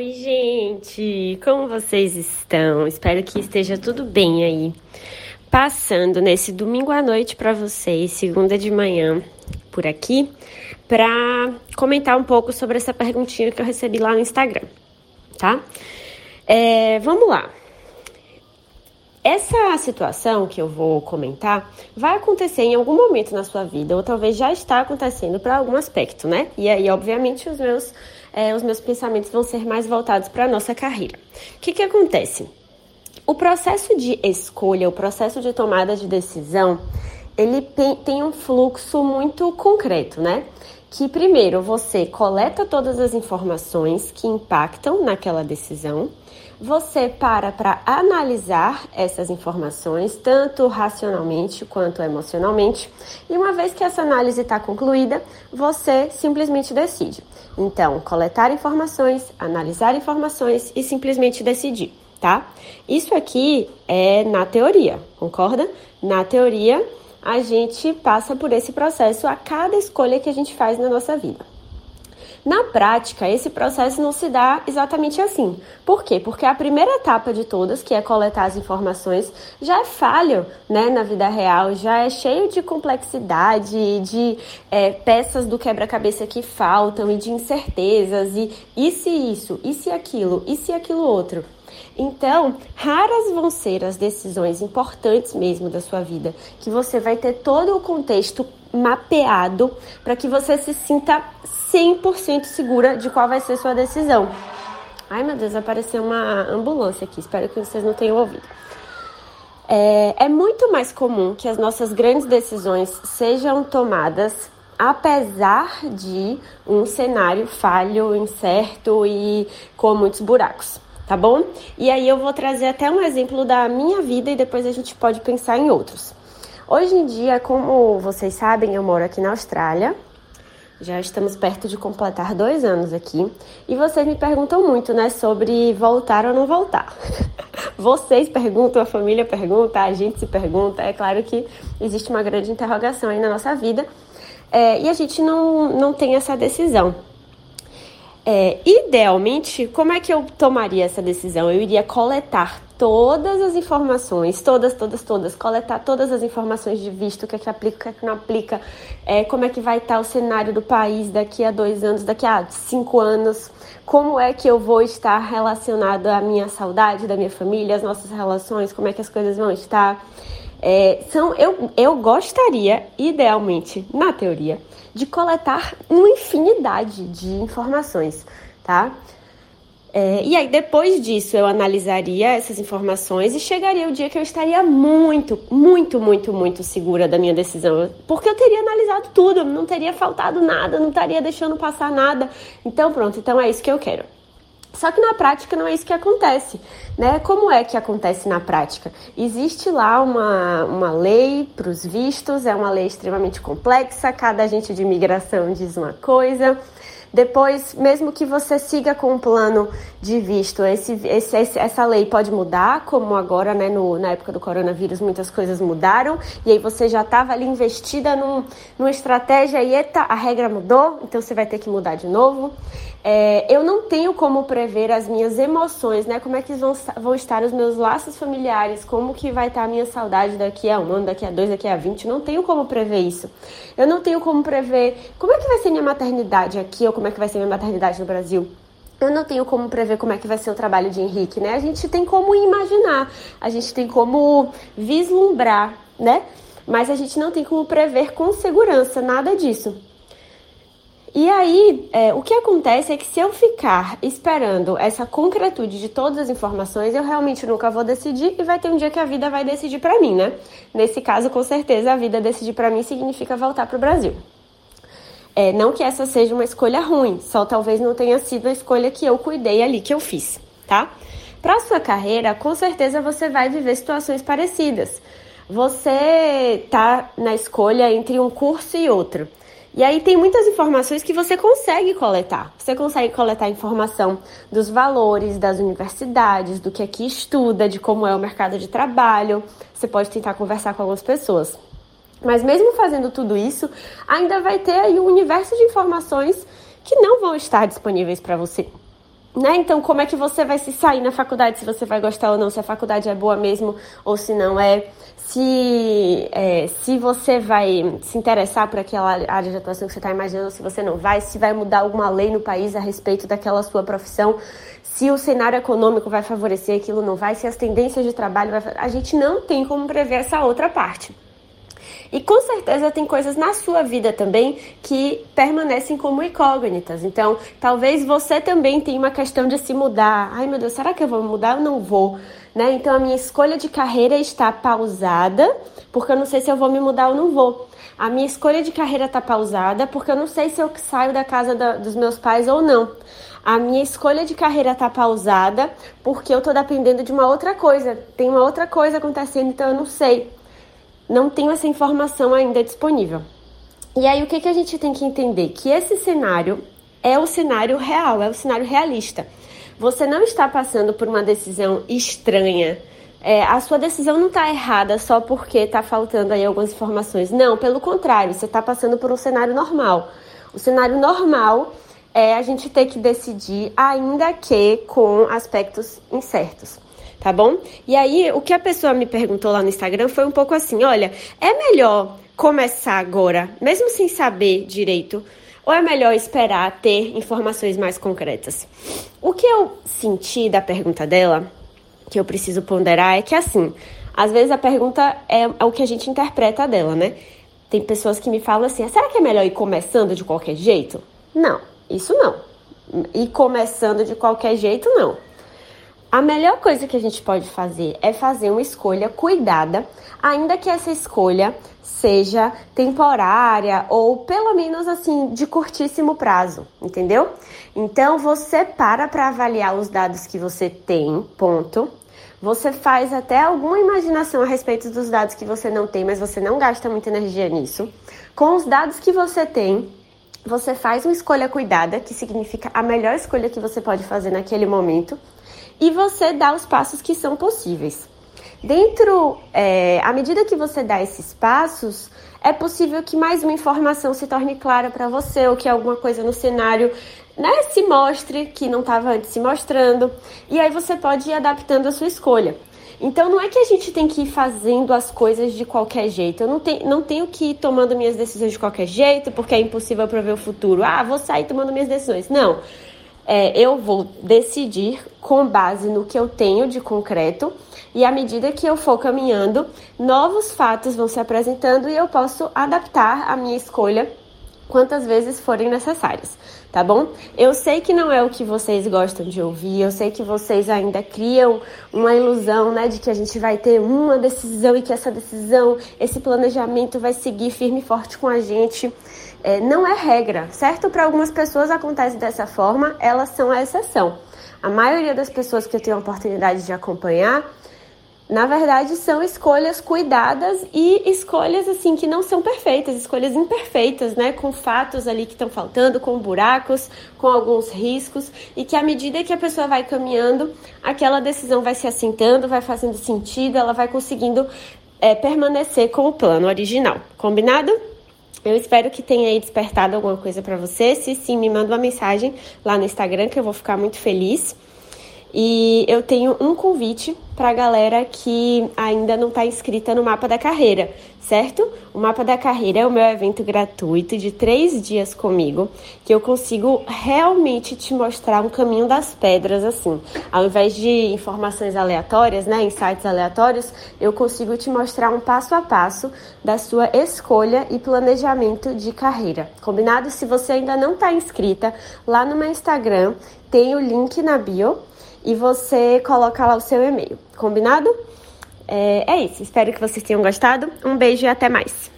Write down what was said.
Oi, gente! Como vocês estão? Espero que esteja tudo bem aí. Passando nesse domingo à noite para vocês, segunda de manhã, por aqui, para comentar um pouco sobre essa perguntinha que eu recebi lá no Instagram, tá? É, vamos lá. Essa situação que eu vou comentar vai acontecer em algum momento na sua vida, ou talvez já está acontecendo para algum aspecto, né? E aí, obviamente, os meus, é, os meus pensamentos vão ser mais voltados para a nossa carreira. O que, que acontece? O processo de escolha, o processo de tomada de decisão, ele tem um fluxo muito concreto, né? Que primeiro você coleta todas as informações que impactam naquela decisão você para para analisar essas informações, tanto racionalmente quanto emocionalmente, e uma vez que essa análise está concluída, você simplesmente decide. Então, coletar informações, analisar informações e simplesmente decidir, tá? Isso aqui é na teoria, concorda? Na teoria, a gente passa por esse processo a cada escolha que a gente faz na nossa vida. Na prática, esse processo não se dá exatamente assim. Por quê? Porque a primeira etapa de todas, que é coletar as informações, já é falho né, na vida real, já é cheio de complexidade, de é, peças do quebra-cabeça que faltam e de incertezas, e e se isso, e se aquilo, e se aquilo outro. Então, raras vão ser as decisões importantes mesmo da sua vida, que você vai ter todo o contexto mapeado para que você se sinta 100% segura de qual vai ser sua decisão. Ai meu Deus, apareceu uma ambulância aqui, espero que vocês não tenham ouvido. É, é muito mais comum que as nossas grandes decisões sejam tomadas apesar de um cenário falho, incerto e com muitos buracos, tá bom? E aí eu vou trazer até um exemplo da minha vida e depois a gente pode pensar em outros. Hoje em dia, como vocês sabem, eu moro aqui na Austrália já estamos perto de completar dois anos aqui e vocês me perguntam muito, né, sobre voltar ou não voltar. Vocês perguntam, a família pergunta, a gente se pergunta. É claro que existe uma grande interrogação aí na nossa vida é, e a gente não, não tem essa decisão. É, idealmente, como é que eu tomaria essa decisão? Eu iria coletar todas as informações, todas, todas, todas, coletar todas as informações de visto, o que é que aplica, o que é que não aplica, é, como é que vai estar o cenário do país daqui a dois anos, daqui a cinco anos, como é que eu vou estar relacionado à minha saudade da minha família, as nossas relações, como é que as coisas vão estar. É, são, eu, eu gostaria, idealmente, na teoria, de coletar uma infinidade de informações, tá? É, e aí, depois disso, eu analisaria essas informações e chegaria o dia que eu estaria muito, muito, muito, muito segura da minha decisão. Porque eu teria analisado tudo, não teria faltado nada, não estaria deixando passar nada. Então, pronto, então é isso que eu quero. Só que na prática não é isso que acontece, né? Como é que acontece na prática? Existe lá uma, uma lei para os vistos, é uma lei extremamente complexa, cada agente de imigração diz uma coisa. Depois, mesmo que você siga com um plano de visto, esse, esse, essa lei pode mudar, como agora, né, no, na época do coronavírus, muitas coisas mudaram, e aí você já estava ali investida num, numa estratégia e eita, a regra mudou, então você vai ter que mudar de novo. É, eu não tenho como prever as minhas emoções, né? Como é que vão, vão estar os meus laços familiares, como que vai estar a minha saudade daqui a um ano, daqui a dois, daqui a vinte. Não tenho como prever isso. Eu não tenho como prever como é que vai ser minha maternidade aqui ou como é que vai ser minha maternidade no Brasil. Eu não tenho como prever como é que vai ser o trabalho de Henrique, né? A gente tem como imaginar, a gente tem como vislumbrar, né? Mas a gente não tem como prever com segurança nada disso. E aí, é, o que acontece é que se eu ficar esperando essa concretude de todas as informações, eu realmente nunca vou decidir e vai ter um dia que a vida vai decidir para mim, né? Nesse caso, com certeza, a vida decidir para mim significa voltar para o Brasil. É, não que essa seja uma escolha ruim, só talvez não tenha sido a escolha que eu cuidei ali, que eu fiz, tá? Para sua carreira, com certeza você vai viver situações parecidas. Você tá na escolha entre um curso e outro. E aí tem muitas informações que você consegue coletar. Você consegue coletar informação dos valores das universidades, do que aqui estuda, de como é o mercado de trabalho. Você pode tentar conversar com algumas pessoas. Mas mesmo fazendo tudo isso, ainda vai ter aí um universo de informações que não vão estar disponíveis para você. Né? Então, como é que você vai se sair na faculdade, se você vai gostar ou não, se a faculdade é boa mesmo ou se não é, se, é, se você vai se interessar por aquela área de atuação que você está imaginando, se você não vai, se vai mudar alguma lei no país a respeito daquela sua profissão, se o cenário econômico vai favorecer aquilo, não vai, se as tendências de trabalho vai. A gente não tem como prever essa outra parte. E com certeza tem coisas na sua vida também que permanecem como incógnitas. Então, talvez você também tenha uma questão de se mudar. Ai meu Deus, será que eu vou mudar ou não vou? Né? Então, a minha escolha de carreira está pausada, porque eu não sei se eu vou me mudar ou não vou. A minha escolha de carreira está pausada, porque eu não sei se eu saio da casa da, dos meus pais ou não. A minha escolha de carreira está pausada, porque eu estou dependendo de uma outra coisa. Tem uma outra coisa acontecendo, então eu não sei não tenho essa informação ainda disponível. E aí o que, que a gente tem que entender? Que esse cenário é o cenário real, é o cenário realista. Você não está passando por uma decisão estranha. É, a sua decisão não está errada só porque está faltando aí algumas informações. Não, pelo contrário, você está passando por um cenário normal. O cenário normal é a gente ter que decidir, ainda que com aspectos incertos tá bom? E aí, o que a pessoa me perguntou lá no Instagram foi um pouco assim: olha, é melhor começar agora, mesmo sem saber direito, ou é melhor esperar ter informações mais concretas? O que eu senti da pergunta dela, que eu preciso ponderar, é que assim, às vezes a pergunta é, é o que a gente interpreta dela, né? Tem pessoas que me falam assim: será que é melhor ir começando de qualquer jeito? Não, isso não. Ir começando de qualquer jeito, não. A melhor coisa que a gente pode fazer é fazer uma escolha cuidada, ainda que essa escolha seja temporária ou pelo menos assim de curtíssimo prazo, entendeu? Então você para para avaliar os dados que você tem, ponto. Você faz até alguma imaginação a respeito dos dados que você não tem, mas você não gasta muita energia nisso. Com os dados que você tem, você faz uma escolha cuidada, que significa a melhor escolha que você pode fazer naquele momento e você dá os passos que são possíveis. Dentro, é, à medida que você dá esses passos, é possível que mais uma informação se torne clara para você ou que alguma coisa no cenário né, se mostre que não estava antes se mostrando. E aí você pode ir adaptando a sua escolha. Então não é que a gente tem que ir fazendo as coisas de qualquer jeito. Eu não, tenho, não tenho que ir tomando minhas decisões de qualquer jeito, porque é impossível prever o futuro. Ah, vou sair tomando minhas decisões. Não é, eu vou decidir com base no que eu tenho de concreto e à medida que eu for caminhando, novos fatos vão se apresentando e eu posso adaptar a minha escolha quantas vezes forem necessárias, tá bom? Eu sei que não é o que vocês gostam de ouvir, eu sei que vocês ainda criam uma ilusão, né, de que a gente vai ter uma decisão e que essa decisão, esse planejamento vai seguir firme e forte com a gente é, não é regra, certo? Para algumas pessoas acontece dessa forma, elas são a exceção. A maioria das pessoas que eu tenho a oportunidade de acompanhar, na verdade, são escolhas cuidadas e escolhas assim que não são perfeitas, escolhas imperfeitas, né? Com fatos ali que estão faltando, com buracos, com alguns riscos, e que à medida que a pessoa vai caminhando, aquela decisão vai se assentando, vai fazendo sentido, ela vai conseguindo é, permanecer com o plano original. Combinado? Eu espero que tenha aí despertado alguma coisa para você. Se sim, me manda uma mensagem lá no Instagram que eu vou ficar muito feliz. E eu tenho um convite para a galera que ainda não está inscrita no Mapa da Carreira, certo? O Mapa da Carreira é o meu evento gratuito de três dias comigo, que eu consigo realmente te mostrar um caminho das pedras, assim. Ao invés de informações aleatórias, né, insights aleatórios, eu consigo te mostrar um passo a passo da sua escolha e planejamento de carreira. Combinado? Se você ainda não está inscrita, lá no meu Instagram tem o link na bio e você coloca lá o seu e-mail. Combinado? É, é isso. Espero que vocês tenham gostado. Um beijo e até mais.